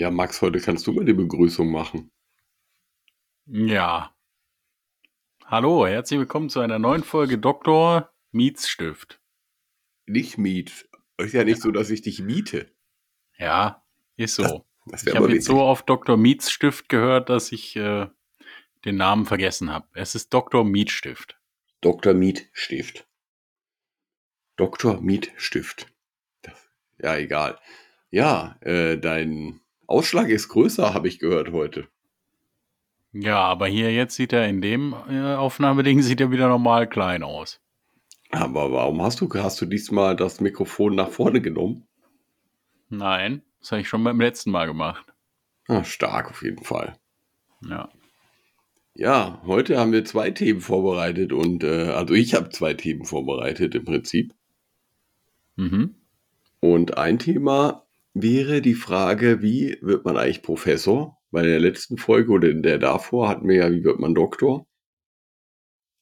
Ja, Max, heute kannst du mal die Begrüßung machen. Ja. Hallo, herzlich willkommen zu einer neuen Folge Dr. Mietsstift. Nicht Miet. Ist ja nicht so, dass ich dich miete. Ja, ist so. Das, das ich habe jetzt so oft Dr. Mietsstift gehört, dass ich äh, den Namen vergessen habe. Es ist Dr. Mietstift. Dr. Mietstift. Dr. Mietstift. Das, ja, egal. Ja, äh, dein Ausschlag ist größer, habe ich gehört heute. Ja, aber hier jetzt sieht er in dem äh, Aufnahmeding sieht er wieder normal klein aus. Aber warum hast du, hast du diesmal das Mikrofon nach vorne genommen? Nein, das habe ich schon beim letzten Mal gemacht. Ah, stark auf jeden Fall. Ja. Ja, heute haben wir zwei Themen vorbereitet und äh, also ich habe zwei Themen vorbereitet im Prinzip. Mhm. Und ein Thema wäre die Frage, wie wird man eigentlich Professor? Bei der letzten Folge oder in der davor hatten wir ja, wie wird man Doktor?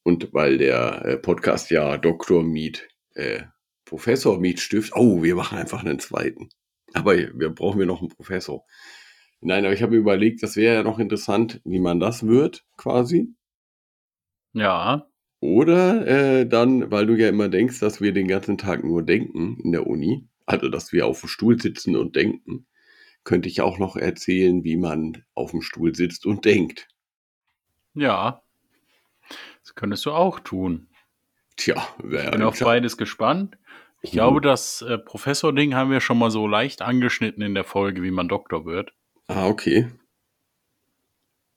Und weil der äh, Podcast ja Doktor Miet, äh, Professor Miet Stift, oh, wir machen einfach einen zweiten. Aber wir brauchen wir noch einen Professor. Nein, aber ich habe überlegt, das wäre ja noch interessant, wie man das wird, quasi. Ja. Oder äh, dann, weil du ja immer denkst, dass wir den ganzen Tag nur denken in der Uni, also dass wir auf dem Stuhl sitzen und denken, könnte ich auch noch erzählen, wie man auf dem Stuhl sitzt und denkt. Ja. Das könntest du auch tun. Tja, wer Ich bin auf beides gespannt. Ich glaube, das äh, Professor-Ding haben wir schon mal so leicht angeschnitten in der Folge, wie man Doktor wird. Ah, okay.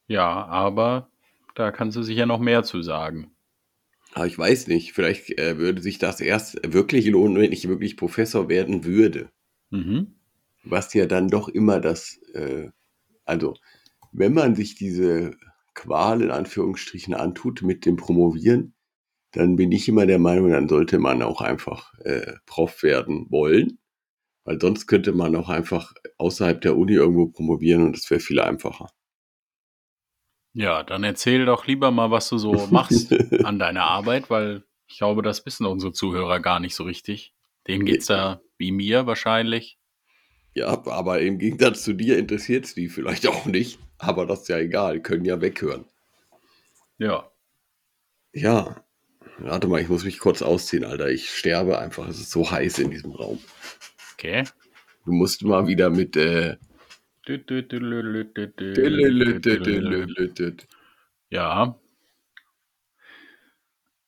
Ja, aber da kannst du sicher noch mehr zu sagen. Aber ich weiß nicht, vielleicht äh, würde sich das erst wirklich lohnen, wenn ich wirklich Professor werden würde. Mhm. Was ja dann doch immer das, äh, also wenn man sich diese Qual in Anführungsstrichen antut mit dem Promovieren, dann bin ich immer der Meinung, dann sollte man auch einfach äh, Prof werden wollen. Weil sonst könnte man auch einfach außerhalb der Uni irgendwo promovieren und das wäre viel einfacher. Ja, dann erzähl doch lieber mal, was du so machst an deiner Arbeit, weil ich glaube, das wissen unsere Zuhörer gar nicht so richtig. Denen geht's da wie mir wahrscheinlich. Ja, aber im Gegensatz zu dir interessiert es die vielleicht auch nicht. Aber das ist ja egal, können ja weghören. Ja. Ja, warte mal, ich muss mich kurz ausziehen, Alter. Ich sterbe einfach. Es ist so heiß in diesem Raum. Okay. Du musst mal wieder mit. Äh, Ja.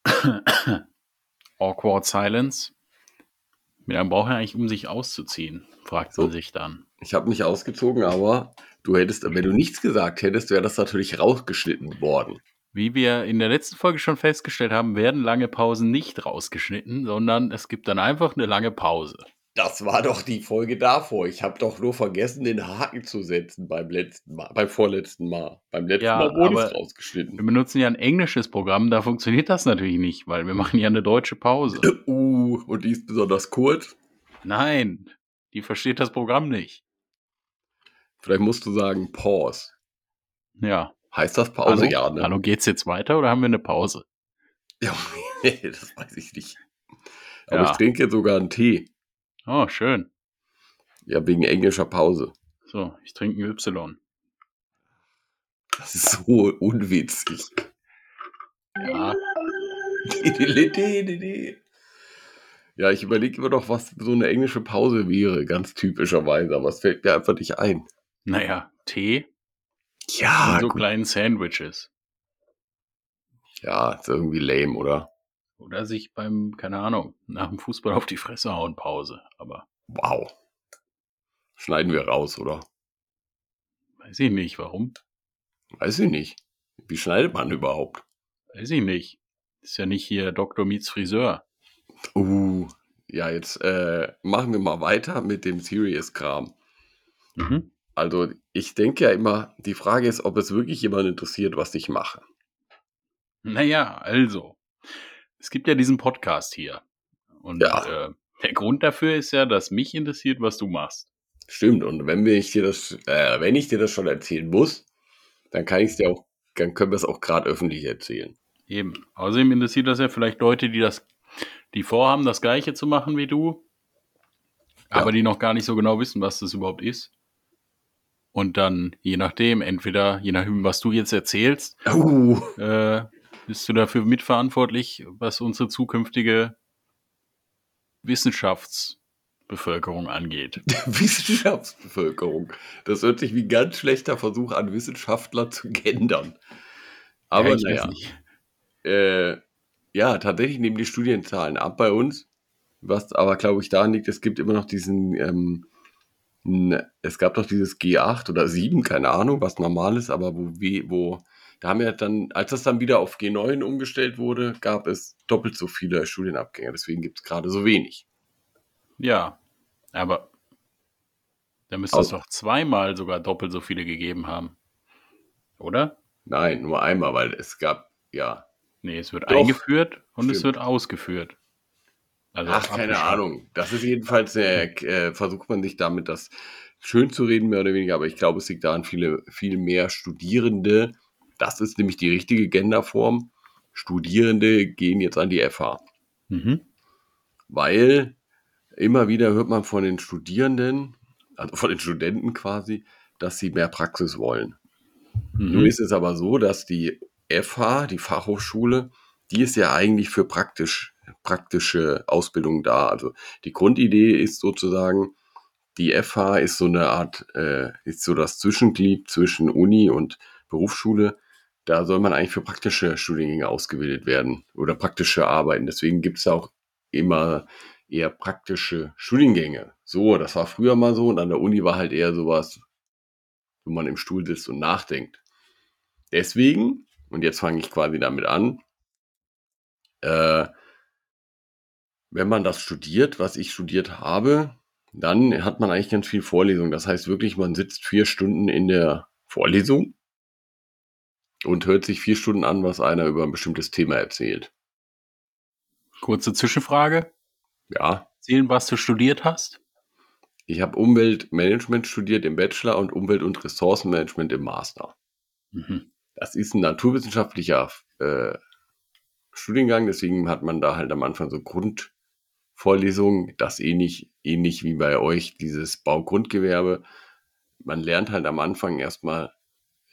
Awkward Silence. Wie lange braucht er eigentlich, um sich auszuziehen? Fragt man So. sich dann. ich habe nicht ausgezogen, aber du hättest, wenn du nichts gesagt hättest, wäre das natürlich rausgeschnitten worden. Wie wir in der letzten Folge schon festgestellt haben, werden lange Pausen nicht rausgeschnitten, sondern es gibt dann einfach eine lange Pause. Das war doch die Folge davor. Ich habe doch nur vergessen, den Haken zu setzen beim letzten Mal, beim vorletzten Mal. Beim letzten Ja, Mal wurde es rausgeschnitten. Wir benutzen ja ein englisches Programm, da funktioniert das natürlich nicht, weil wir machen ja eine deutsche Pause. Uh, und die ist besonders kurz. Nein, die versteht das Programm nicht. Vielleicht musst du sagen Pause. Ja. Heißt das Pause? Hallo? Ja, ne? Hallo, geht's jetzt weiter oder haben wir eine Pause? Ja, das weiß ich nicht. Aber Ja. ich trinke sogar einen Tee. Oh, schön. Ja, wegen englischer Pause. So, ich trinke ein Y. Das ist so unwitzig. Ja, Ja, ich überlege immer noch, was so eine englische Pause wäre, ganz typischerweise, aber es fällt mir einfach nicht ein. naja, Tee Ja, und so gut. kleinen Sandwiches. ja, ist irgendwie lame, oder? Oder sich beim, keine Ahnung, nach dem Fußball auf die Fresse hauen Pause. Aber Wow. Schneiden wir raus, oder? weiß ich nicht, warum. Weiß ich nicht. Wie schneidet man überhaupt? Weiß ich nicht. Ist ja nicht hier Dr. Meets Friseur. Uh, ja, jetzt äh, machen wir mal weiter mit dem Serious-Kram. Mhm. Also, ich denke ja immer, die Frage ist, ob es wirklich jemand interessiert, was ich mache. Naja, also. Es gibt ja diesen Podcast hier. Und Ja. äh, der Grund dafür ist ja, dass mich interessiert, was du machst. Stimmt, und wenn ich dir das, äh, wenn ich dir das schon erzählen muss, dann kann ich es dir auch, dann können wir es auch gerade öffentlich erzählen. Eben. Außerdem interessiert das ja vielleicht Leute, die das, die vorhaben, das Gleiche zu machen wie du, Ja. aber die noch gar nicht so genau wissen, was das überhaupt ist. Und dann, je nachdem, entweder, je nachdem, was du jetzt erzählst, Uh, äh, bist du dafür mitverantwortlich, was unsere zukünftige Wissenschaftsbevölkerung angeht. Wissenschaftsbevölkerung. Das hört sich wie ein ganz schlechter Versuch an, Wissenschaftler zu gendern. Aber Ja, naja. Äh, ja, tatsächlich nehmen die Studienzahlen ab bei uns. Was aber, glaube ich, daran liegt, es gibt immer noch diesen, ähm, es gab doch dieses G8 oder 7, keine Ahnung, was normal ist, aber wo, wo, da haben wir dann, als das dann wieder auf G9 umgestellt wurde, gab es doppelt so viele Studienabgänger. Deswegen gibt es gerade so wenig. Ja, aber da müsste es doch zweimal sogar doppelt so viele gegeben haben. Oder? Nein, nur einmal, weil es gab, ja. Nee, es wird Doch, eingeführt und es stimmt. wird ausgeführt. Also Ach, keine. Ahnung. Das ist jedenfalls, äh, versucht man sich damit das schön zu reden, mehr oder weniger, aber ich glaube, es liegt daran, viele, viel mehr Studierende, das ist nämlich die richtige Genderform, Studierende gehen jetzt an die FH, Mhm. weil immer wieder hört man von den Studierenden, also von den Studenten quasi, dass sie mehr Praxis wollen. Nun Mhm. ist es aber so, dass die FH, die Fachhochschule, die ist ja eigentlich für praktisch, praktische Ausbildung da. Also die Grundidee ist sozusagen, die FH ist so eine Art, äh, ist so das Zwischenglied zwischen Uni und Berufsschule. Da soll man eigentlich für praktische Studiengänge ausgebildet werden oder praktische Arbeiten. Deswegen gibt es auch immer eher praktische Studiengänge. So, das war früher mal so und an der Uni war halt eher sowas, wo man im Stuhl sitzt und nachdenkt. Deswegen, und jetzt fange ich quasi damit an, äh, wenn man das studiert, was ich studiert habe, dann hat man eigentlich ganz viel Vorlesung. Das heißt wirklich, man sitzt vier Stunden in der Vorlesung und hört sich vier Stunden an, was einer über ein bestimmtes Thema erzählt. Kurze Zwischenfrage. Ja, Erzählen, was du studiert hast? ich habe Umweltmanagement studiert im Bachelor und Umwelt- und Ressourcenmanagement im Master. Mhm. Das ist ein naturwissenschaftlicher äh, Studiengang, deswegen hat man da halt am Anfang so Grundvorlesungen, das ähnlich, ähnlich wie bei euch, dieses Baugrundgewerbe. Man lernt halt am Anfang erstmal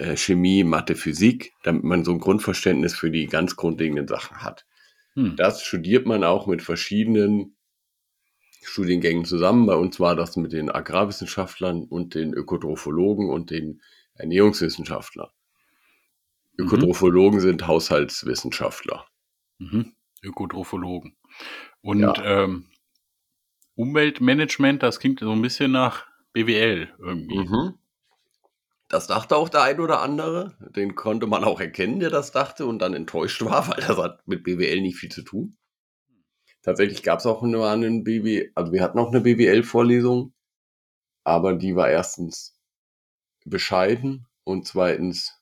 äh, Chemie, Mathe, Physik, damit man so ein Grundverständnis für die ganz grundlegenden Sachen hat. Hm. Das studiert man auch mit verschiedenen Studiengängen zusammen. Bei uns war das mit den Agrarwissenschaftlern und den Ökotrophologen und den Ernährungswissenschaftlern. Mhm. Ökotrophologen sind Haushaltswissenschaftler. Mhm. Ökotrophologen. Und Ja. ähm, Umweltmanagement, das klingt so ein bisschen nach BWL irgendwie. Mhm. Das dachte auch der ein oder andere. Den konnte man auch erkennen, der das dachte und dann enttäuscht war, weil das hat mit BWL nicht viel zu tun. Tatsächlich gab es auch nur einen BWL, also wir hatten auch eine BWL-Vorlesung, aber die war erstens bescheiden und zweitens,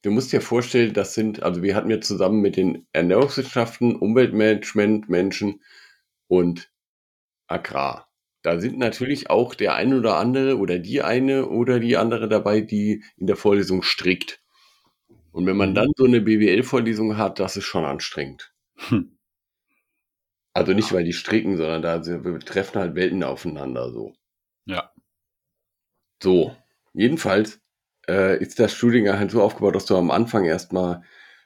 du musst dir vorstellen, das sind, also wir hatten ja zusammen mit den Ernährungswissenschaften, Umweltmanagement, Menschen und Agrar. Da sind natürlich auch der eine oder andere oder die eine oder die andere dabei, die in der Vorlesung strickt. Und wenn man Mhm. dann so eine BWL-Vorlesung hat, das ist schon anstrengend. Hm. Also nicht, weil die stricken, sondern da wir treffen halt Welten aufeinander so. Ja. So, jedenfalls äh, ist das Studiengang halt so aufgebaut, dass du am Anfang erstmal,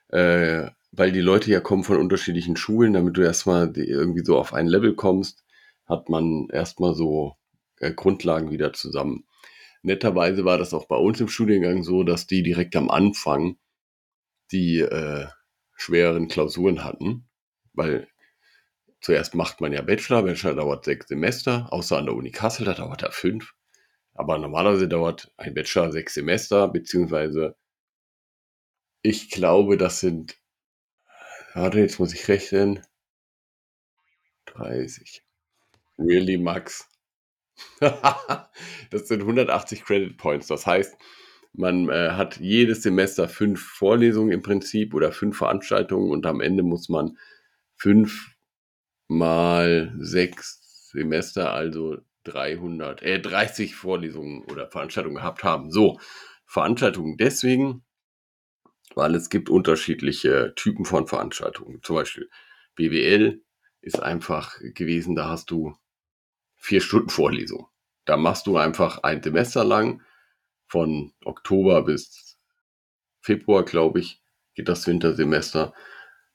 äh, weil die Leute ja kommen von unterschiedlichen Schulen, damit du erstmal irgendwie so auf ein Level kommst, hat man erstmal so äh, Grundlagen wieder zusammen. Netterweise war das auch bei uns im Studiengang so, dass die direkt am Anfang die äh, schwereren Klausuren hatten, weil zuerst macht man ja Bachelor, Bachelor dauert sechs Semester, außer an der Uni Kassel, da dauert er fünf. Aber normalerweise dauert ein Bachelor sechs Semester, beziehungsweise ich glaube, das sind, warte, jetzt muss ich rechnen, 30. Really, Max? das sind 180 Credit Points. Das heißt, man äh, hat jedes Semester fünf Vorlesungen im Prinzip oder fünf Veranstaltungen und am Ende muss man fünf mal sechs Semester, also 300, äh, 30 Vorlesungen oder Veranstaltungen gehabt haben. So, Veranstaltungen deswegen, weil es gibt unterschiedliche Typen von Veranstaltungen. Zum Beispiel BWL ist einfach gewesen, da hast du vier Stunden Vorlesung. Da machst du einfach ein Semester lang von Oktober bis Februar, glaube ich, geht das Wintersemester.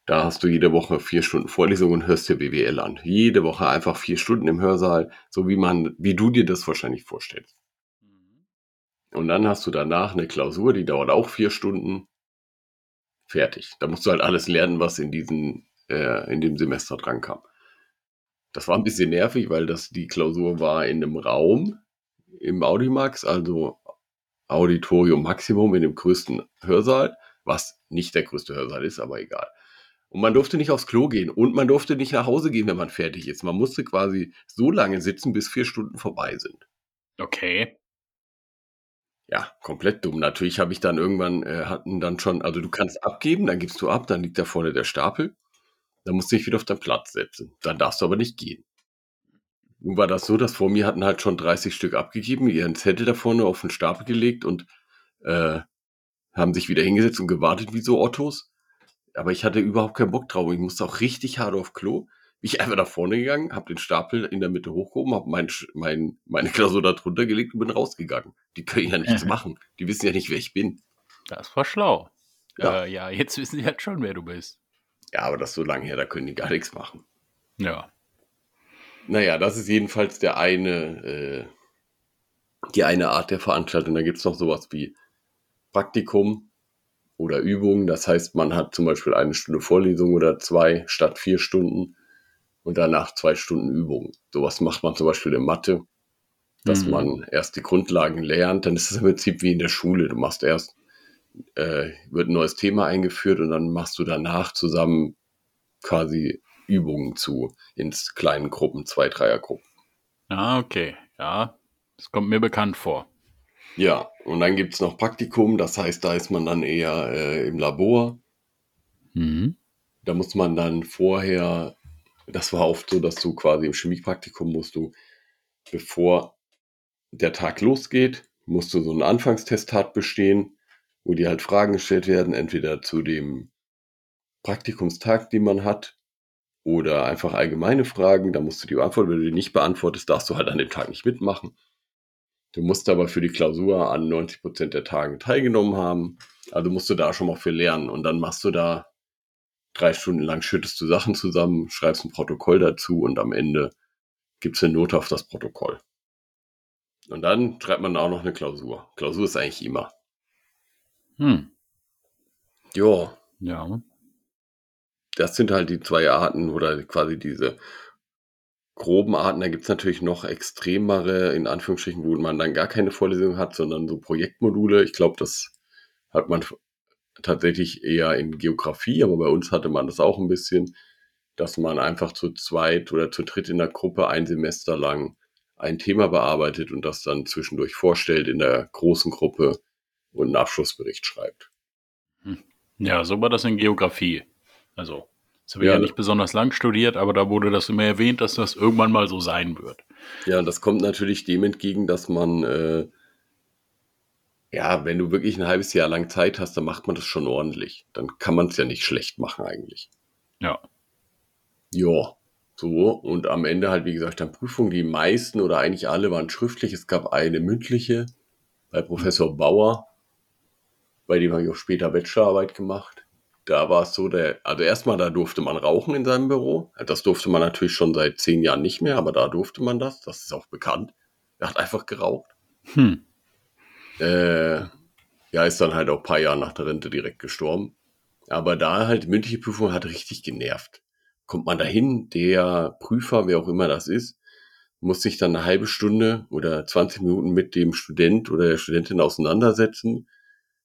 Da hast du jede Woche vier Stunden Vorlesung und hörst dir BWL an. Jede Woche einfach vier Stunden im Hörsaal, so wie man, wie du dir das wahrscheinlich vorstellst. Mhm. Und dann hast du danach eine Klausur, die dauert auch vier Stunden. Fertig. Da musst du halt alles lernen, was in diesen, äh, in dem Semester dran kam. Das war ein bisschen nervig, weil das die Klausur war in einem Raum im Audimax, also Auditorium Maximum in dem größten Hörsaal, was nicht der größte Hörsaal ist, aber egal. Und man durfte nicht aufs Klo gehen und man durfte nicht nach Hause gehen, wenn man fertig ist. Man musste quasi so lange sitzen, bis vier Stunden vorbei sind. Okay. Ja, komplett dumm. Natürlich habe ich dann irgendwann, äh, hatten dann schon, also du kannst abgeben, dann gibst du ab, dann liegt da vorne der Stapel. Dann musst du dich wieder auf deinen Platz setzen. Dann darfst du aber nicht gehen. Nun war das so, dass vor mir hatten halt schon 30 Stück abgegeben, ihren Zettel da vorne auf den Stapel gelegt und äh, haben sich wieder hingesetzt und gewartet wie so Ottos. Aber ich hatte überhaupt keinen Bock drauf. Ich musste auch richtig hart auf Klo. Bin ich einfach nach vorne gegangen, habe den Stapel in der Mitte hochgehoben, habe mein, mein, meine Klausur da drunter gelegt und bin rausgegangen. Die können ja nichts machen. Die wissen ja nicht, wer ich bin. Das war schlau. Ja. Äh, ja, jetzt wissen sie halt schon, wer du bist. Ja, aber das ist so lange her, da können die gar nichts machen. Ja. Naja, das ist jedenfalls der eine, äh, die eine Art der Veranstaltung. Da gibt's noch sowas wie Praktikum oder Übungen. Das heißt, man hat zum Beispiel eine Stunde Vorlesung oder zwei statt vier Stunden und danach zwei Stunden Übung. Sowas macht man zum Beispiel in Mathe, dass Mhm. man erst die Grundlagen lernt. Dann ist es im Prinzip wie in der Schule. Du machst erst, äh, wird ein neues Thema eingeführt und dann machst du danach zusammen quasi Übungen zu in kleinen Gruppen, zwei, Dreiergruppen. Ah, okay. Ja, das kommt mir bekannt vor. Ja, und dann gibt's noch Praktikum, das heißt, da ist man dann eher äh, im Labor. Mhm. Da muss man dann vorher, das war oft so, dass du quasi im Chemiepraktikum musst du, bevor der Tag losgeht, musst du so einen Anfangstestat bestehen, wo dir halt Fragen gestellt werden, entweder zu dem Praktikumstag, den man hat, oder einfach allgemeine Fragen, da musst du die beantworten. Wenn du die nicht beantwortest, darfst du halt an dem Tag nicht mitmachen. Du musst aber für die Klausur an 90% der Tagen teilgenommen haben. Also musst du da schon mal für lernen. Und dann machst du da drei Stunden lang, schüttest du Sachen zusammen, schreibst ein Protokoll dazu und am Ende gibt's eine Note auf das Protokoll. Und dann schreibt man auch noch eine Klausur. Klausur ist eigentlich immer. Hm. Ja, Ja. das sind halt die zwei Arten oder quasi diese groben Arten. Da gibt's natürlich noch extremere, in Anführungsstrichen, wo man dann gar keine Vorlesung hat, sondern so Projektmodule. Ich glaube, das hat man tatsächlich eher in Geografie, aber bei uns hatte man das auch ein bisschen, dass man einfach zu zweit oder zu dritt in der Gruppe ein Semester lang ein Thema bearbeitet und das dann zwischendurch vorstellt in der großen Gruppe und einen Abschlussbericht schreibt. Ja, so war das in Geografie. Also, das habe ich Ja, ja nicht besonders lang studiert, aber da wurde das immer erwähnt, dass das irgendwann mal so sein wird. Ja, und das kommt natürlich dem entgegen, dass man, äh, ja, wenn du wirklich ein halbes Jahr lang Zeit hast, dann macht man das schon ordentlich. Dann kann man es ja nicht schlecht machen eigentlich. Ja. Ja, so. Und am Ende halt, wie gesagt, dann Prüfungen. Die meisten oder eigentlich alle waren schriftlich. Es gab eine mündliche bei Professor Bauer. Bei dem habe ich auch später Bachelorarbeit gemacht. Da war es so, der, also erstmal, da durfte man rauchen in seinem Büro. Das durfte man natürlich schon seit zehn Jahren nicht mehr, aber da durfte man das. Das ist auch bekannt. Er hat einfach geraucht. Hm. Äh, ja, ist dann halt auch ein paar Jahre nach der Rente direkt gestorben. Aber da halt mündliche Prüfung hat richtig genervt. Kommt man dahin, der Prüfer, wer auch immer das ist, muss sich dann eine halbe Stunde oder 20 Minuten mit dem Student oder der Studentin auseinandersetzen.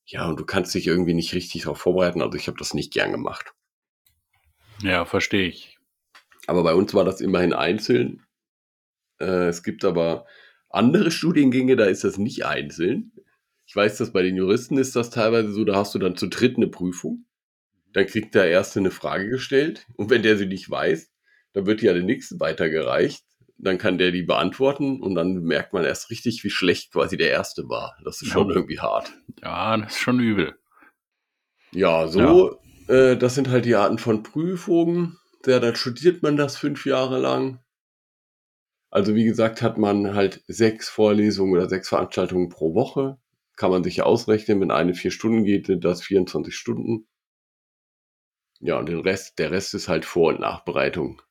Ja, und du kannst dich irgendwie nicht richtig darauf vorbereiten. Also ich habe das nicht gern gemacht. Ja, verstehe ich. Aber bei uns war das immerhin einzeln. Äh, es gibt aber andere Studiengänge, da ist das nicht einzeln. Ich weiß, dass bei den Juristen ist das teilweise so, da hast du dann zu dritt eine Prüfung. Dann kriegt der Erste eine Frage gestellt und wenn der sie nicht weiß, dann wird die an den nächsten weitergereicht. Dann kann der die beantworten und dann merkt man erst richtig, wie schlecht quasi der Erste war. Das ist schon Ja. irgendwie hart. Ja, das ist schon übel. Ja, so, Äh, das sind halt die Arten von Prüfungen. Ja, dann studiert man das fünf Jahre lang. Also wie gesagt, hat man halt sechs Vorlesungen oder sechs Veranstaltungen pro Woche. kann man sich ja ausrechnen, wenn eine vier Stunden geht, sind das 24 Stunden. Ja, und den Rest, der Rest ist halt Vor- und Nachbereitung.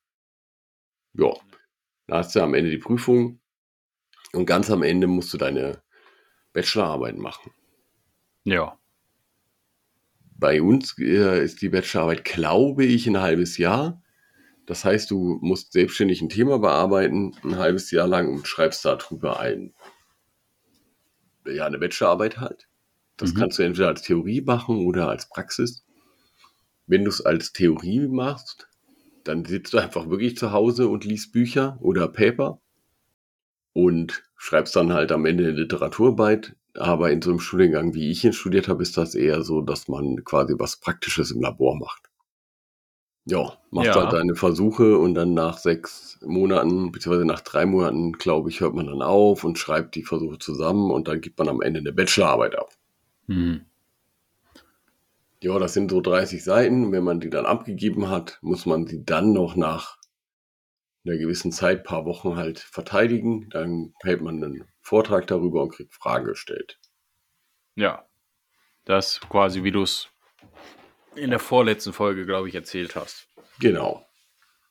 Ja, da hast du am Ende die Prüfung und ganz am Ende musst du deine Bachelorarbeit machen. Ja. Bei uns äh, ist die Bachelorarbeit, glaube ich, ein halbes Jahr. Das heißt, du musst selbstständig ein Thema bearbeiten, ein halbes Jahr lang und schreibst darüber ein. Ja, eine Bachelorarbeit halt. Das Mhm. kannst du entweder als Theorie machen oder als Praxis. Wenn du es als Theorie machst, dann sitzt du einfach wirklich zu Hause und liest Bücher oder Paper und schreibst dann halt am Ende eine Literaturarbeit. Aber in so einem Studiengang, wie ich ihn studiert habe, ist das eher so, dass man quasi was Praktisches im Labor macht. Ja, macht Ja. halt deine Versuche und dann nach sechs Monaten, beziehungsweise nach drei Monaten, glaube ich, hört man dann auf und schreibt die Versuche zusammen und dann gibt man am Ende eine Bachelorarbeit ab. Mhm. Ja, das sind so 30 Seiten. Wenn man die dann abgegeben hat, muss man sie dann noch nach einer gewissen Zeit, paar Wochen halt verteidigen. Dann hält man einen Vortrag darüber und kriegt Fragen gestellt. Ja. Das quasi, wie du es in der vorletzten Folge, glaube ich, erzählt hast. Genau.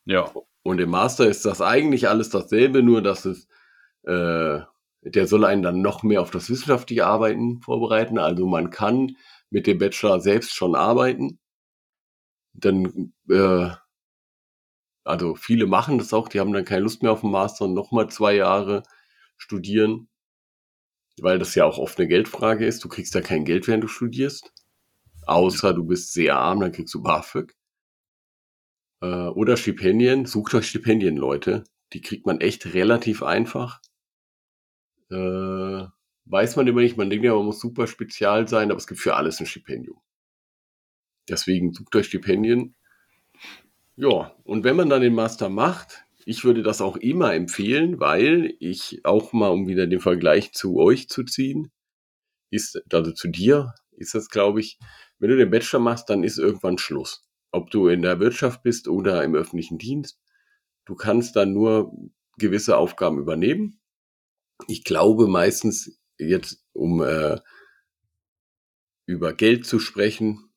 Ja. Und im Master ist das eigentlich alles dasselbe, nur dass es, äh, der soll einen dann noch mehr auf das wissenschaftliche Arbeiten vorbereiten. Also man kann mit dem Bachelor selbst schon arbeiten. Dann, äh, also viele machen das auch, die haben dann keine Lust mehr auf den Master und nochmal zwei Jahre studieren, weil das ja auch oft eine Geldfrage ist. Du kriegst ja kein Geld, während du studierst. Außer du bist sehr arm, dann kriegst du BAföG. Äh, oder Stipendien. Sucht euch Stipendien, Leute. Die kriegt man echt relativ einfach. Äh, weiß man immer nicht. Man denkt ja, man muss super spezial sein, aber es gibt für alles ein Stipendium. Deswegen sucht euch Stipendien. Ja, und wenn man dann den Master macht, ich würde das auch immer empfehlen, weil ich auch mal, um wieder den Vergleich zu euch zu ziehen, ist, also zu dir, ist das, glaube ich, wenn du den Bachelor machst, dann ist irgendwann Schluss. Ob du in der Wirtschaft bist oder im öffentlichen Dienst, du kannst dann nur gewisse Aufgaben übernehmen. Ich glaube meistens jetzt, um äh, über Geld zu sprechen,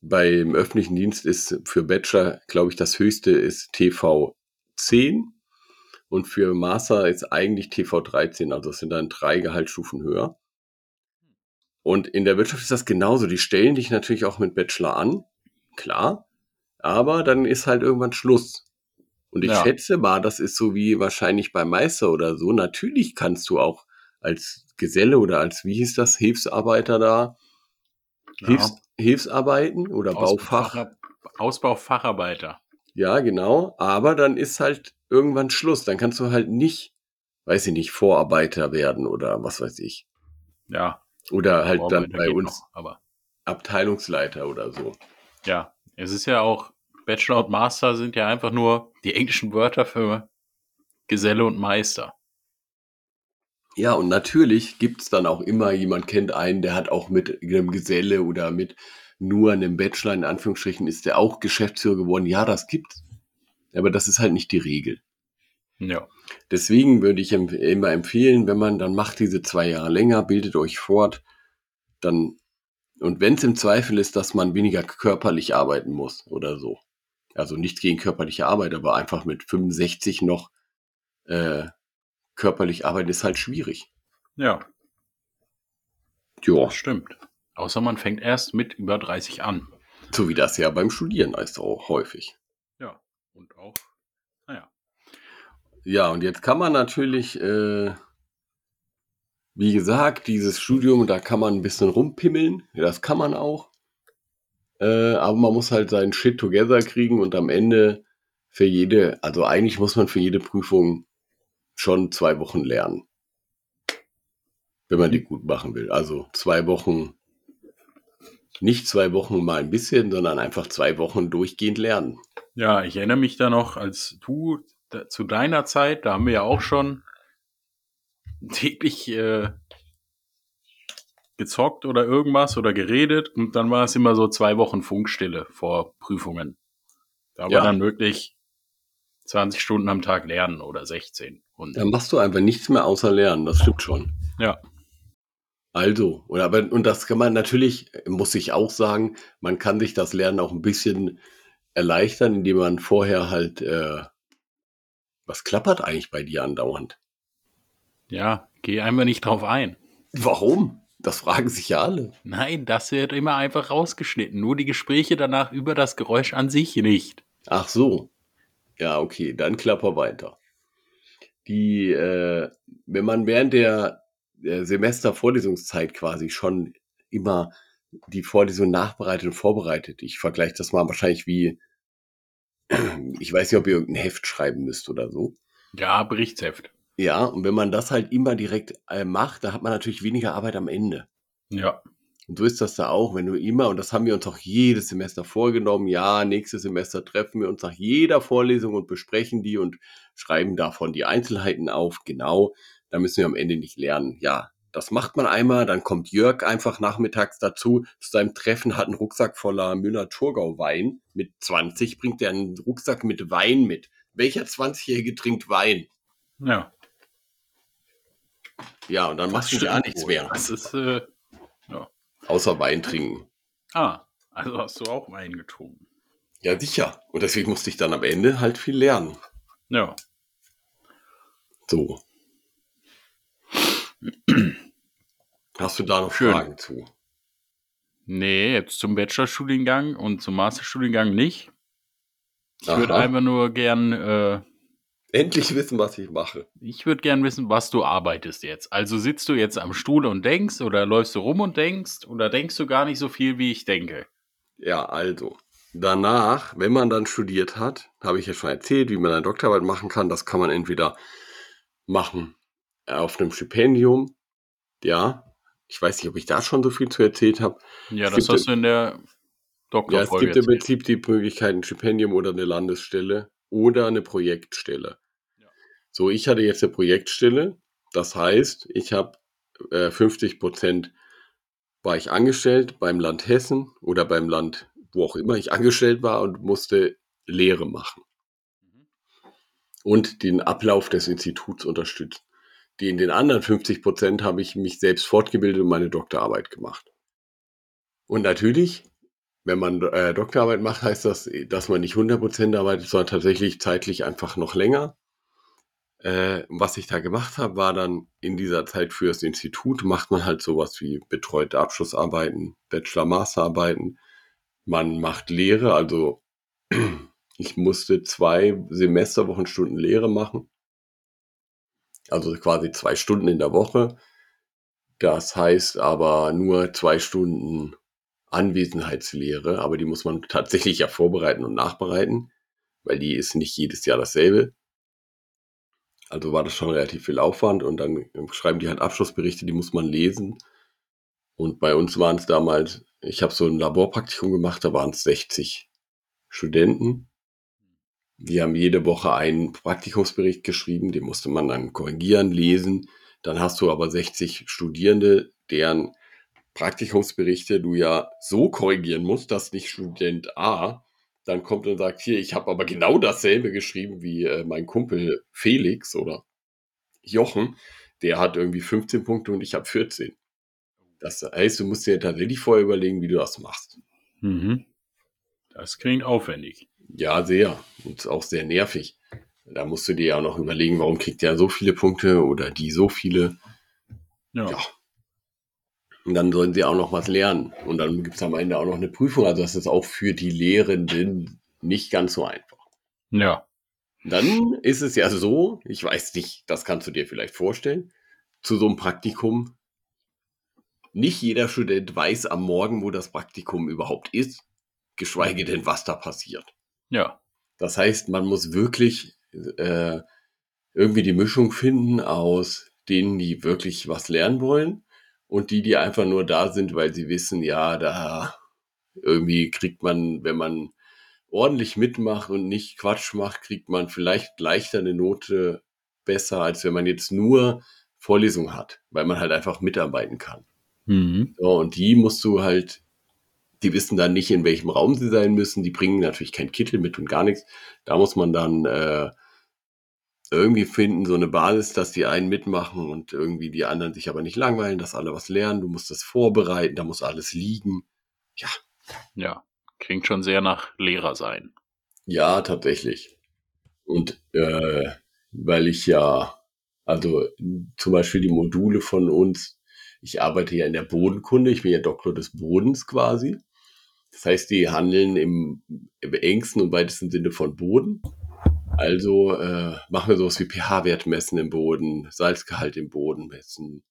beim öffentlichen Dienst ist für Bachelor, glaube ich, das höchste ist TV 10 und für Master ist eigentlich TV 13, also es sind dann drei Gehaltsstufen höher. Und in der Wirtschaft ist das genauso. Die stellen dich natürlich auch mit Bachelor an, klar, aber dann ist halt irgendwann Schluss. Und ich Ja. schätze mal, das ist so wie wahrscheinlich beim Meister oder so. Natürlich kannst du auch als Geselle oder als, wie hieß das, Hilfsarbeiter da, Ja. Hilfs, Hilfsarbeiten oder Baufach. Ausbaufacharbeiter. Ja, genau. Aber dann ist halt irgendwann Schluss. Dann kannst du halt nicht, weiß ich nicht, Vorarbeiter werden oder was weiß ich. Ja. Oder halt dann bei uns noch, aber Abteilungsleiter oder so. ja, es ist ja auch, Bachelor und Master sind ja einfach nur die englischen Wörter für Geselle und Meister. Ja, und natürlich gibt's dann auch immer, jemand kennt einen, der hat auch mit einem Geselle oder mit nur einem Bachelor, in Anführungsstrichen, ist der auch Geschäftsführer geworden. Ja, das gibt's. Aber das ist halt nicht die Regel. Ja. Deswegen würde ich empf- immer empfehlen, wenn man dann macht diese zwei Jahre länger, bildet euch fort, dann und wenn es im Zweifel ist, dass man weniger körperlich arbeiten muss oder so. Also nichts gegen körperliche Arbeit, aber einfach mit 65 noch äh, körperlich arbeiten ist halt schwierig. Ja, Ja, das stimmt. Außer man fängt erst mit über 30 an. so wie das ja beim Studieren ist auch häufig. Ja. Und auch, naja. Ja, und jetzt kann man natürlich, äh, wie gesagt, dieses Studium, da kann man ein bisschen rumpimmeln. Ja, Das kann man auch. Äh, aber man muss halt seinen Shit together kriegen und am Ende für jede, also eigentlich muss man für jede Prüfung schon zwei Wochen lernen. Wenn man die gut machen will. Also zwei Wochen, nicht zwei Wochen mal ein bisschen, sondern einfach zwei Wochen durchgehend lernen. Ja, ich erinnere mich da noch, als du da, zu deiner Zeit, da haben wir ja auch schon täglich äh, gezockt oder irgendwas oder geredet und dann war es immer so zwei Wochen Funkstille vor Prüfungen. Da war Ja. dann wirklich 20 Stunden am Tag lernen oder 16. Und Dann machst du einfach nichts mehr außer lernen, das stimmt schon. ja, Also, oder aber, und das kann man natürlich, muss ich auch sagen, man kann sich das Lernen auch ein bisschen erleichtern, indem man vorher halt, äh, was klappert eigentlich bei dir andauernd? Ja, geh einfach nicht drauf ein. Warum? Das fragen sich ja alle. Nein, das wird immer einfach rausgeschnitten. Nur die Gespräche danach über das Geräusch an sich nicht. Ach so. Ja, okay, dann klapper weiter. Die, äh, wenn man während der, der Semestervorlesungszeit quasi schon immer die Vorlesung nachbereitet und vorbereitet. Ich vergleiche das mal wahrscheinlich wie, ich weiß nicht, ob ihr irgendein Heft schreiben müsst oder so. Ja, Berichtsheft. Ja, und wenn man das halt immer direkt äh, macht, da hat man natürlich weniger Arbeit am Ende. Ja. Und so ist das da auch, wenn du immer, und das haben wir uns auch jedes Semester vorgenommen, ja, nächstes Semester treffen wir uns nach jeder Vorlesung und besprechen die und schreiben davon die Einzelheiten auf, genau, da müssen wir am Ende nicht lernen. Ja, das macht man einmal, dann kommt Jörg einfach nachmittags dazu, zu seinem Treffen hat einen Rucksack voller Müller-Thurgau-Wein, mit 20 bringt er einen Rucksack mit Wein mit. Welcher 20-Jährige trinkt Wein? Ja. Ja, und dann Das machst du gar nichts mehr, Das ist, äh, außer Wein trinken. ah, also hast du auch Wein getrunken. Ja, sicher. Und deswegen musste ich dann am Ende halt viel lernen. Ja. So. Hast du da noch Schön. Fragen zu? Nee, jetzt zum Bachelorstudiengang und zum Masterstudiengang nicht. Ich würde einfach nur gern, äh, Endlich wissen, was ich mache. ich würde gern wissen, was du arbeitest jetzt. Also sitzt du jetzt am Stuhl und denkst oder läufst du rum und denkst oder denkst du gar nicht so viel, wie ich denke? Ja, also. Danach, wenn man dann studiert hat, habe ich ja schon erzählt, wie man eine Doktorarbeit machen kann. Das kann man entweder machen auf einem Stipendium. Ja, ich weiß nicht, ob ich da schon so viel zu erzählt habe. Ja, Es das hast du in der Ja, es gibt im erzählt. Prinzip die Möglichkeit, ein Stipendium oder eine Landesstelle oder eine Projektstelle. So, ich hatte jetzt eine Projektstelle. Das heißt, ich habe äh, 50 Prozent war ich angestellt beim Land Hessen oder beim Land, wo auch immer ich angestellt war und musste Lehre machen und den Ablauf des Instituts unterstützen. Die in den anderen 50 Prozent habe ich mich selbst fortgebildet und meine Doktorarbeit gemacht. Und natürlich, wenn man äh, Doktorarbeit macht, heißt das, dass man nicht 100 Prozent arbeitet, sondern tatsächlich zeitlich einfach noch länger. Äh, was ich da gemacht habe, war dann in dieser Zeit für das Institut, macht man halt sowas wie betreute Abschlussarbeiten, Bachelor-Masterarbeiten. Man macht Lehre, also ich musste zwei Semesterwochenstunden Lehre machen. Also quasi zwei Stunden in der Woche. Das heißt aber nur zwei Stunden Anwesenheitslehre, aber die muss man tatsächlich ja vorbereiten und nachbereiten, weil die ist nicht jedes Jahr dasselbe. Also war das schon relativ viel Aufwand und dann schreiben die halt Abschlussberichte, die muss man lesen. Und bei uns waren es damals, ich habe so ein Laborpraktikum gemacht, da waren es 60 Studenten. Die haben jede Woche einen Praktikumsbericht geschrieben, den musste man dann korrigieren, lesen. Dann hast du aber 60 Studierende, deren Praktikumsberichte du ja so korrigieren musst, dass nicht Student A dann kommt und sagt, hier, ich habe aber genau dasselbe geschrieben wie äh, mein Kumpel Felix oder Jochen, der hat irgendwie 15 Punkte und ich habe 14. Das heißt, du musst dir tatsächlich vorher überlegen, wie du das machst. Mhm. Das klingt aufwendig. Ja, sehr. Und auch sehr nervig. Da musst du dir ja noch überlegen, warum kriegt der so viele Punkte oder die so viele. Ja. Ja. Und dann sollen sie auch noch was lernen. Und dann gibt es am Ende auch noch eine Prüfung. Also das ist auch für die Lehrenden nicht ganz so einfach. Ja. Dann ist es ja so, ich weiß nicht, das kannst du dir vielleicht vorstellen, zu so einem Praktikum. Nicht jeder Student weiß am Morgen, wo das Praktikum überhaupt ist, geschweige denn, was da passiert. Ja. Das heißt, man muss wirklich äh, irgendwie die Mischung finden aus denen, die wirklich was lernen wollen und die, die einfach nur da sind, weil sie wissen, ja, da irgendwie kriegt man, wenn man ordentlich mitmacht und nicht Quatsch macht, kriegt man vielleicht leichter eine Note besser, als wenn man jetzt nur Vorlesung hat, weil man halt einfach mitarbeiten kann. Mhm. So, und die musst du halt, die wissen dann nicht, in welchem Raum sie sein müssen. Die bringen natürlich kein Kittel mit und gar nichts. Da muss man dann äh, irgendwie finden, so eine Basis, dass die einen mitmachen und irgendwie die anderen sich aber nicht langweilen, dass alle was lernen. Du musst das vorbereiten, da muss alles liegen. Ja. Ja, klingt schon sehr nach Lehrer sein. Ja, tatsächlich. Und äh, weil ich ja, also zum Beispiel die Module von uns, ich arbeite ja in der Bodenkunde, ich bin ja Doktor des Bodens quasi. Das heißt, die handeln im, im engsten und weitesten Sinne von Boden. Also äh, machen wir sowas wie pH-Wert messen im Boden, Salzgehalt im Boden messen,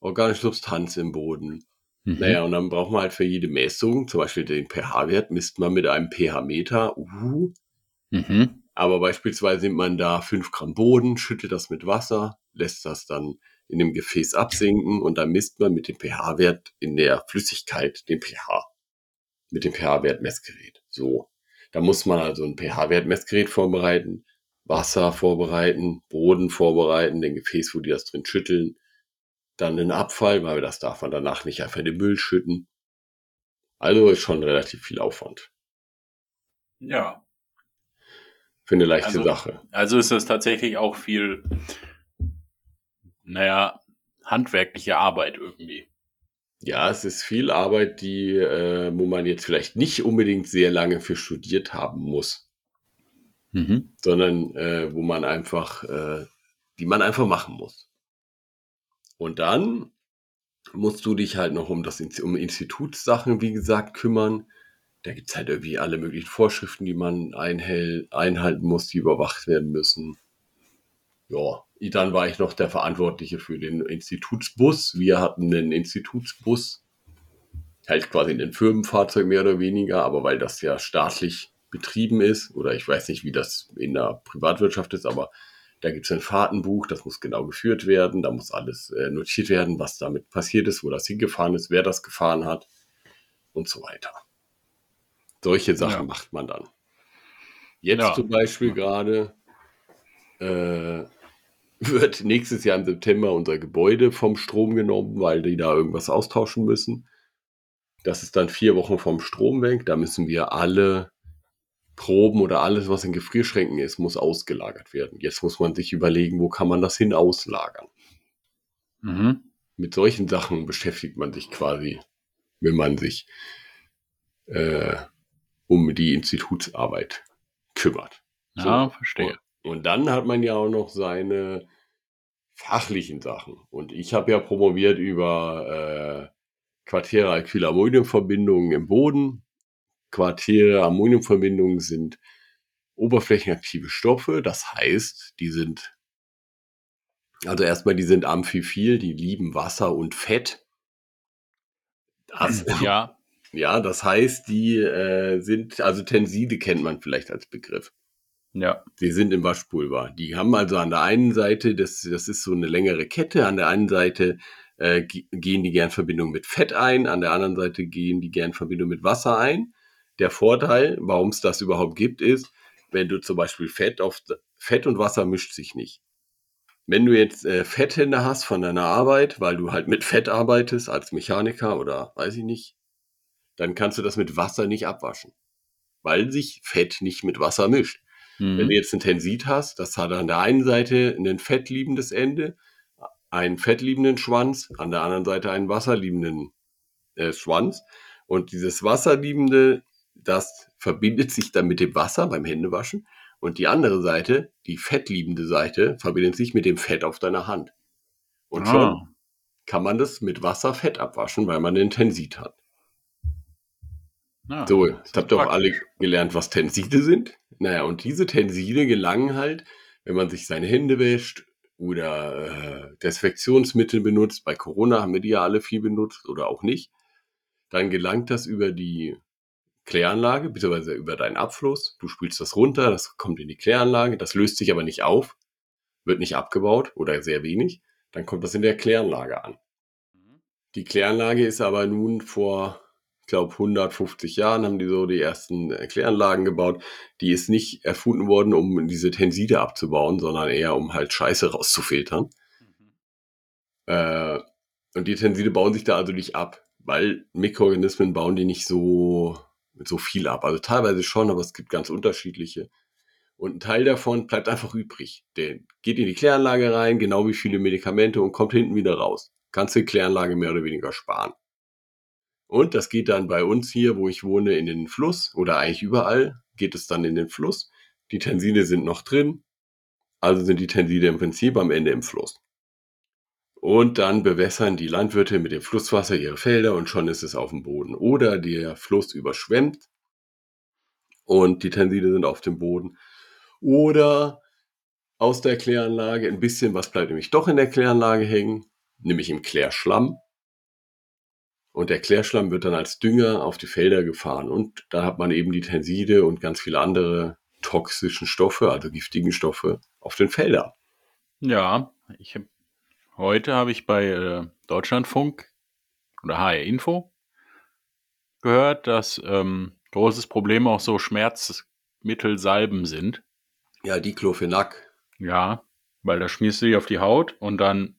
organische Substanz im Boden. Mhm. Naja, und dann braucht man halt für jede Messung, zum Beispiel den pH-Wert, misst man mit einem pH-Meter. Uh. Mhm. Aber beispielsweise nimmt man da 5 Gramm Boden, schüttelt das mit Wasser, lässt das dann in dem Gefäß absinken und dann misst man mit dem pH-Wert in der Flüssigkeit den pH. Mit dem pH-Wert-Messgerät. So. Da muss man also ein pH-Wert-Messgerät vorbereiten, Wasser vorbereiten, Boden vorbereiten, den Gefäß, wo die das drin schütteln, dann den Abfall, weil das darf man danach nicht einfach in den Müll schütten. Also ist schon relativ viel Aufwand. Ja. Für eine leichte also, Sache. Also ist das tatsächlich auch viel, naja, handwerkliche Arbeit irgendwie. Ja, es ist viel Arbeit, die, äh, wo man jetzt vielleicht nicht unbedingt sehr lange für studiert haben muss, mhm. sondern äh, wo man einfach, äh, die man einfach machen muss. Und dann musst du dich halt noch um das um Institutssachen, wie gesagt, kümmern. Da gibt's halt irgendwie alle möglichen Vorschriften, die man einhält, einhalten muss, die überwacht werden müssen. Ja, dann war ich noch der Verantwortliche für den Institutsbus. Wir hatten einen Institutsbus, halt quasi ein Firmenfahrzeug mehr oder weniger, aber weil das ja staatlich betrieben ist, oder ich weiß nicht, wie das in der Privatwirtschaft ist, aber da gibt es ein Fahrtenbuch, das muss genau geführt werden, da muss alles äh, notiert werden, was damit passiert ist, wo das hingefahren ist, wer das gefahren hat und so weiter. Solche Sachen ja. macht man dann. Jetzt ja. zum Beispiel gerade äh, wird nächstes Jahr im September unser Gebäude vom Strom genommen, weil die da irgendwas austauschen müssen. Das ist dann vier Wochen vom Strom weg. Da müssen wir alle Proben oder alles, was in Gefrierschränken ist, muss ausgelagert werden. Jetzt muss man sich überlegen, wo kann man das hin auslagern. Mhm. Mit solchen Sachen beschäftigt man sich quasi, wenn man sich äh, um die Institutsarbeit kümmert. Ja, so. verstehe. Und dann hat man ja auch noch seine fachlichen Sachen. Und ich habe ja promoviert über äh, Quartäre Alkylammoniumverbindungen im Boden. Quartäre Ammoniumverbindungen sind oberflächenaktive Stoffe. Das heißt, die sind, also erstmal, die sind amphiphil, die lieben Wasser und Fett. Das, ja. Ja, das heißt, die äh, sind, also Tenside kennt man vielleicht als Begriff. Ja. Die sind im Waschpulver. Die haben also an der einen Seite, das, das ist so eine längere Kette, an der einen Seite äh, gehen die gern Verbindung mit Fett ein, an der anderen Seite gehen die gern Verbindung mit Wasser ein. Der Vorteil, warum es das überhaupt gibt, ist, wenn du zum Beispiel Fett auf Fett und Wasser mischt sich nicht. Wenn du jetzt äh, Fetthände hast von deiner Arbeit, weil du halt mit Fett arbeitest als Mechaniker oder weiß ich nicht, dann kannst du das mit Wasser nicht abwaschen, weil sich Fett nicht mit Wasser mischt. Mhm. Wenn du jetzt ein Tensit hast, das hat an der einen Seite ein fettliebendes Ende, einen fettliebenden Schwanz, an der anderen Seite einen wasserliebenden äh, Schwanz. Und dieses wasserliebende, das verbindet sich dann mit dem Wasser beim Händewaschen. Und die andere Seite, die fettliebende Seite, verbindet sich mit dem Fett auf deiner Hand. Und ah. schon kann man das mit Wasser Fett abwaschen, weil man den Tensit hat. Ah, so, jetzt habt ihr auch alle gelernt, was Tenside sind. Naja, und diese Tenside gelangen halt, wenn man sich seine Hände wäscht oder äh, Desinfektionsmittel benutzt. Bei Corona haben wir die ja alle viel benutzt oder auch nicht. Dann gelangt das über die Kläranlage, beziehungsweise über deinen Abfluss. Du spülst das runter, das kommt in die Kläranlage, das löst sich aber nicht auf, wird nicht abgebaut oder sehr wenig. Dann kommt das in der Kläranlage an. Mhm. Die Kläranlage ist aber nun vor ich glaube 150 Jahren haben die so die ersten Kläranlagen gebaut. Die ist nicht erfunden worden, um diese Tenside abzubauen, sondern eher um halt Scheiße rauszufiltern. Mhm. Äh, und die Tenside bauen sich da also nicht ab, weil Mikroorganismen bauen die nicht so, so viel ab. Also teilweise schon, aber es gibt ganz unterschiedliche. Und ein Teil davon bleibt einfach übrig. Der geht in die Kläranlage rein, genau wie viele Medikamente und kommt hinten wieder raus. Kannst du die Kläranlage mehr oder weniger sparen. Und das geht dann bei uns hier, wo ich wohne, in den Fluss oder eigentlich überall geht es dann in den Fluss. Die Tenside sind noch drin, also sind die Tenside im Prinzip am Ende im Fluss. Und dann bewässern die Landwirte mit dem Flusswasser ihre Felder und schon ist es auf dem Boden. Oder der Fluss überschwemmt und die Tenside sind auf dem Boden. Oder aus der Kläranlage ein bisschen, was bleibt nämlich doch in der Kläranlage hängen, nämlich im Klärschlamm. Und der Klärschlamm wird dann als Dünger auf die Felder gefahren. Und da hat man eben die Tenside und ganz viele andere toxischen Stoffe, also giftigen Stoffe, auf den Feldern. Ja, ich hab, heute habe ich bei äh, Deutschlandfunk oder HR Info gehört, dass ähm, großes Problem auch so Schmerzmittelsalben sind. Ja, Diclofenac. Ja, weil da schmierst du die auf die Haut und dann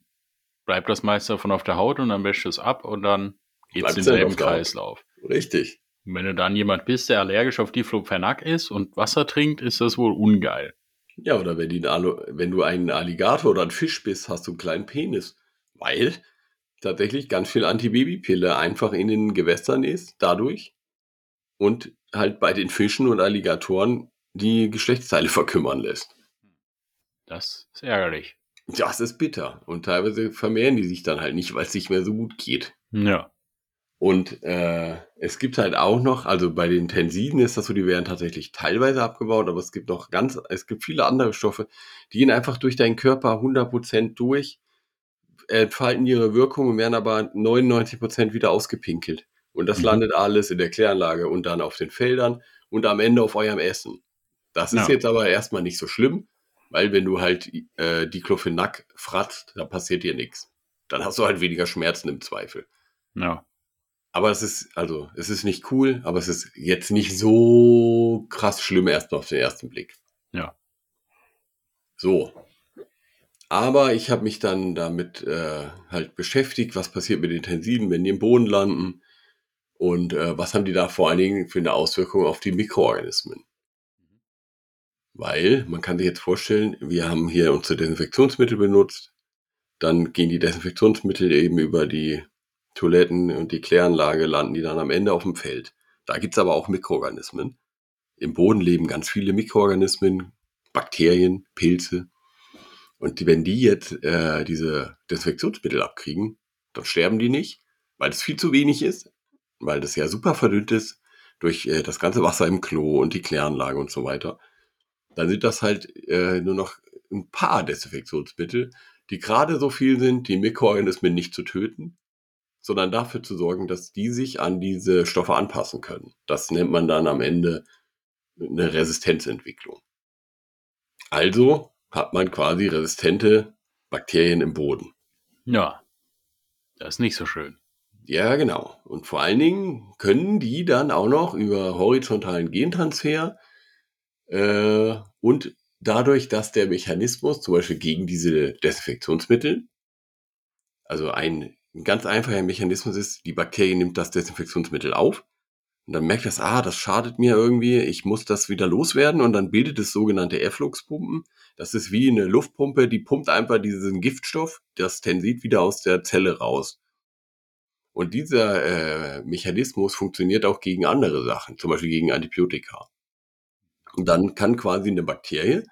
bleibt das meiste davon auf der Haut und dann wäscht es ab und dann geht es denselben Kreislauf. Richtig. Und wenn du dann jemand bist, der allergisch auf Diclofenac ist und Wasser trinkt, ist das wohl ungeil. Ja, oder wenn, wenn du ein Alligator oder ein Fisch bist, hast du einen kleinen Penis. Weil tatsächlich ganz viel Antibabypille einfach in den Gewässern ist, dadurch. Und halt bei den Fischen und Alligatoren die Geschlechtsteile verkümmern lässt. Das ist ärgerlich. Das ist bitter. Und teilweise vermehren die sich dann halt nicht, weil es nicht mehr so gut geht. Ja. Und äh, es gibt halt auch noch, also bei den Tensiden ist das so, die werden tatsächlich teilweise abgebaut, aber es gibt noch ganz, es gibt viele andere Stoffe, die gehen einfach durch deinen Körper 100% durch, entfalten ihre Wirkung und werden aber 99% wieder ausgepinkelt. Und das mhm. landet alles in der Kläranlage und dann auf den Feldern und am Ende auf eurem Essen. Das ist ja. jetzt aber erstmal nicht so schlimm, weil wenn du halt äh, Diclofenac fratzt, dann passiert dir nichts. Dann hast du halt weniger Schmerzen im Zweifel. Ja. Aber es ist, also, es ist nicht cool, aber es ist jetzt nicht so krass schlimm erstmal auf den ersten Blick. Ja. So. Aber ich habe mich dann damit äh, halt beschäftigt, was passiert mit den Tensiden, wenn die im Boden landen und äh, was haben die da vor allen Dingen für eine Auswirkung auf die Mikroorganismen. Weil man kann sich jetzt vorstellen, wir haben hier unsere Desinfektionsmittel benutzt, dann gehen die Desinfektionsmittel eben über die Toiletten und die Kläranlage landen die dann am Ende auf dem Feld. Da gibt's aber auch Mikroorganismen. Im Boden leben ganz viele Mikroorganismen, Bakterien, Pilze. Und wenn die jetzt äh, diese Desinfektionsmittel abkriegen, dann sterben die nicht, weil es viel zu wenig ist, weil das ja super verdünnt ist durch äh, das ganze Wasser im Klo und die Kläranlage und so weiter. Dann sind das halt äh, nur noch ein paar Desinfektionsmittel, die gerade so viel sind, die Mikroorganismen nicht zu töten, sondern dafür zu sorgen, dass die sich an diese Stoffe anpassen können. Das nennt man dann am Ende eine Resistenzentwicklung. Also hat man quasi resistente Bakterien im Boden. Ja, das ist nicht so schön. Ja, genau. Und vor allen Dingen können die dann auch noch über horizontalen Gentransfer äh, und dadurch, dass der Mechanismus zum Beispiel gegen diese Desinfektionsmittel, also ein ein ganz einfacher Mechanismus ist, die Bakterie nimmt das Desinfektionsmittel auf und dann merkt das, ah, das schadet mir irgendwie, ich muss das wieder loswerden und dann bildet es sogenannte Effluxpumpen. Das ist wie eine Luftpumpe, die pumpt einfach diesen Giftstoff, das Tensid wieder aus der Zelle raus. Und dieser äh, Mechanismus funktioniert auch gegen andere Sachen, zum Beispiel gegen Antibiotika. Und dann kann quasi eine Bakterie,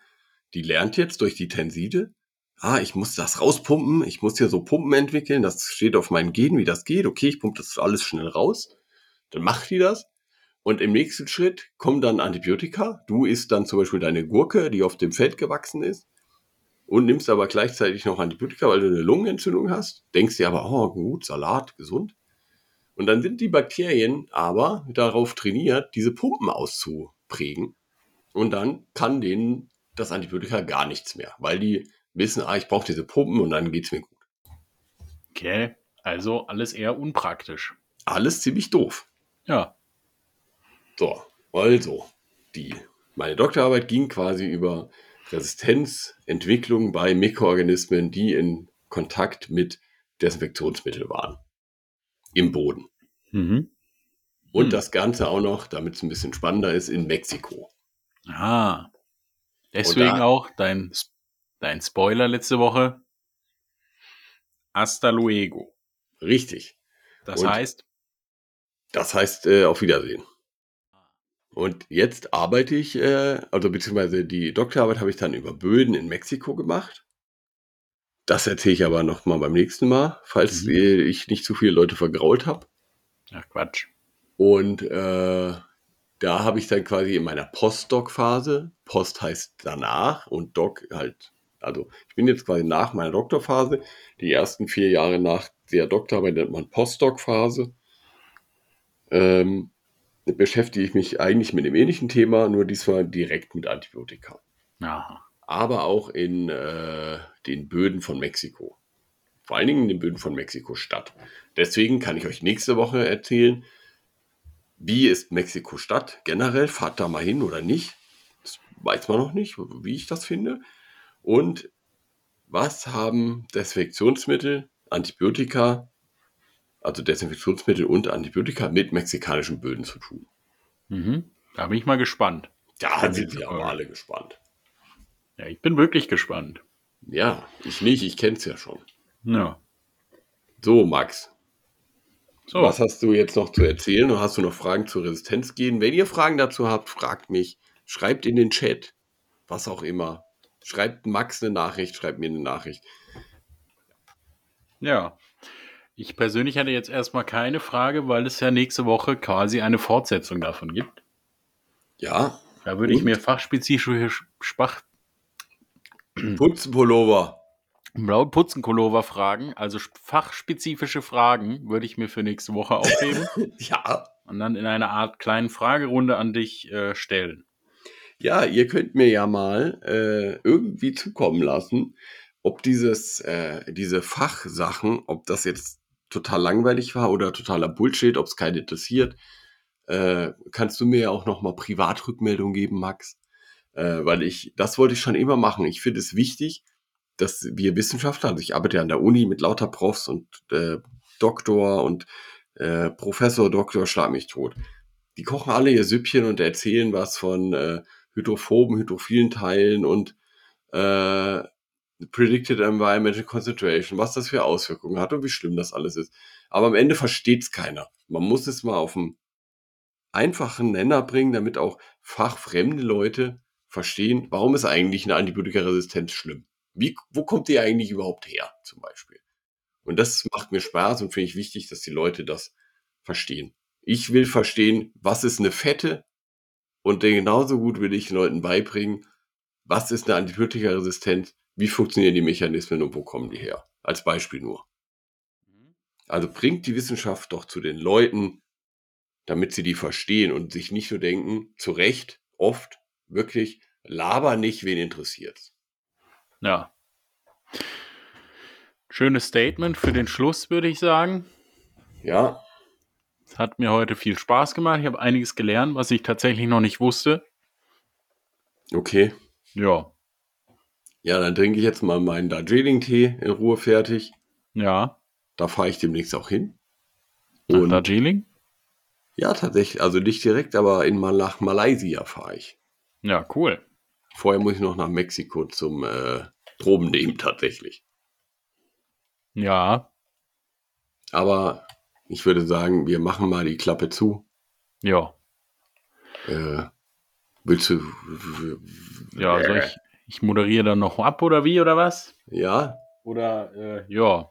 die lernt jetzt durch die Tenside, ah, ich muss das rauspumpen, ich muss hier so Pumpen entwickeln, das steht auf meinen Genen, wie das geht, okay, ich pumpe das alles schnell raus, dann macht die das. Und im nächsten Schritt kommen dann Antibiotika, du isst dann zum Beispiel deine Gurke, die auf dem Feld gewachsen ist und nimmst aber gleichzeitig noch Antibiotika, weil du eine Lungenentzündung hast, denkst dir aber, oh gut, Salat, gesund. Und dann sind die Bakterien aber darauf trainiert, diese Pumpen auszuprägen. Und dann kann denen das Antibiotika gar nichts mehr, weil die wissen, ah, ich brauche diese Pumpen und dann geht's mir gut. Okay, also alles eher unpraktisch. Alles ziemlich doof. Ja. So, also, die, meine Doktorarbeit ging quasi über Resistenzentwicklung bei Mikroorganismen, die in Kontakt mit Desinfektionsmitteln waren. Im Boden. Mhm. Und mhm. das Ganze auch noch, damit es ein bisschen spannender ist, in Mexiko. Ah. Deswegen da- auch dein, dein Spoiler letzte Woche. Hasta luego. Richtig. Das Und- heißt, Das heißt, äh, auf Wiedersehen. Und jetzt arbeite ich, äh, also beziehungsweise die Doktorarbeit habe ich dann über Böden in Mexiko gemacht. Das erzähle ich aber noch mal beim nächsten Mal, falls Mhm. ich nicht zu viele Leute vergrault habe. ach Quatsch. Und äh, da habe ich dann quasi in meiner Postdoc-Phase, Post heißt danach und Doc halt, also ich bin jetzt quasi nach meiner Doktorphase, die ersten vier Jahre nach der Doktorarbeit nennt man Postdoc-Phase, ähm, beschäftige ich mich eigentlich mit dem ähnlichen Thema, nur diesmal direkt mit Antibiotika. Aha. Aber auch in äh, den Böden von Mexiko. Vor allen Dingen in den Böden von Mexiko-Stadt. Deswegen kann ich euch nächste Woche erzählen, wie ist Mexiko-Stadt generell? Fahrt da mal hin oder nicht? Das weiß man noch nicht, wie ich das finde. Und was haben Desinfektionsmittel, Antibiotika, also Desinfektionsmittel und Antibiotika mit mexikanischen Böden zu tun? Mhm. Da bin ich mal gespannt. Da sind wir aber alle gespannt. Ja, ich bin wirklich gespannt. Ja, ich nicht, ich kenne es ja schon. Ja. So, Max, So, was hast du jetzt noch zu erzählen? Und hast du noch Fragen zur Resistenz gehen? Wenn ihr Fragen dazu habt, fragt mich. Schreibt in den Chat. Was auch immer. Schreibt Max eine Nachricht, schreibt mir eine Nachricht. ja. Ich persönlich hatte jetzt erstmal keine Frage, weil es ja nächste Woche quasi eine Fortsetzung davon gibt. Ja, Da würde ich Und? mir fachspezifische Spach Putzenpullover. Putzenkollover fragen, also sp- fachspezifische Fragen würde ich mir für nächste Woche aufheben Ja. und dann in einer Art kleinen Fragerunde an dich äh, stellen. Ja, ihr könnt mir ja mal äh, irgendwie zukommen lassen, ob dieses, äh, diese Fachsachen, ob das jetzt total langweilig war oder totaler Bullshit, ob es keinen interessiert. Äh, kannst du mir ja auch noch mal Privatrückmeldung geben, Max? Äh, weil ich, das wollte ich schon immer machen. Ich finde es wichtig, dass wir Wissenschaftler, also ich arbeite ja an der Uni mit lauter Profs und äh, Doktor und äh, Professor, Doktor, schlag mich tot. Die kochen alle ihr Süppchen und erzählen was von äh, hydrophoben, hydrophilen Teilen und äh, Predicted Environmental Concentration, was das für Auswirkungen hat und wie schlimm das alles ist. Aber am Ende versteht es keiner. Man muss es mal auf einen einfachen Nenner bringen, damit auch fachfremde Leute verstehen, warum ist eigentlich eine Antibiotikaresistenz schlimm? Wie, wo kommt die eigentlich überhaupt her, zum Beispiel? Und das macht mir Spaß und finde ich wichtig, dass die Leute das verstehen. Ich will verstehen, was ist eine Fette und genauso gut will ich den Leuten beibringen, was ist eine Antibiotikaresistenz, wie funktionieren die Mechanismen und wo kommen die her? Als Beispiel nur. Also bringt die Wissenschaft doch zu den Leuten, damit sie die verstehen und sich nicht nur denken, zu Recht, oft, wirklich, laber nicht, wen interessiert's. Ja. Schönes Statement für den Schluss, würde ich sagen. Ja, Es hat mir heute viel Spaß gemacht. Ich habe einiges gelernt, was ich tatsächlich noch nicht wusste. okay. Ja. Ja, dann trinke ich jetzt mal meinen Darjeeling-Tee in Ruhe fertig. Ja. Da fahre ich demnächst auch hin. Nach Und Darjeeling? ja, tatsächlich, also nicht direkt, aber in Mal nach Malaysia fahre ich. Ja, cool. Vorher muss ich noch nach Mexiko zum äh, Proben nehmen, tatsächlich. Ja. Aber ich würde sagen, wir machen mal die Klappe zu. Ja. Äh, willst du. Ja, soll ich, ich moderiere dann noch ab oder wie oder was? Ja, Oder äh, ja.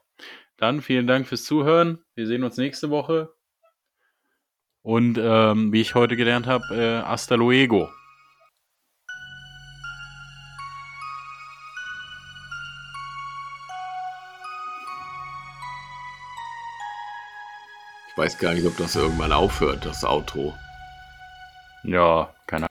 Dann vielen Dank fürs Zuhören. Wir sehen uns nächste Woche. Und ähm, wie ich heute gelernt habe, äh, hasta luego. Weiß gar nicht, ob das irgendwann aufhört, das Outro. Ja, keine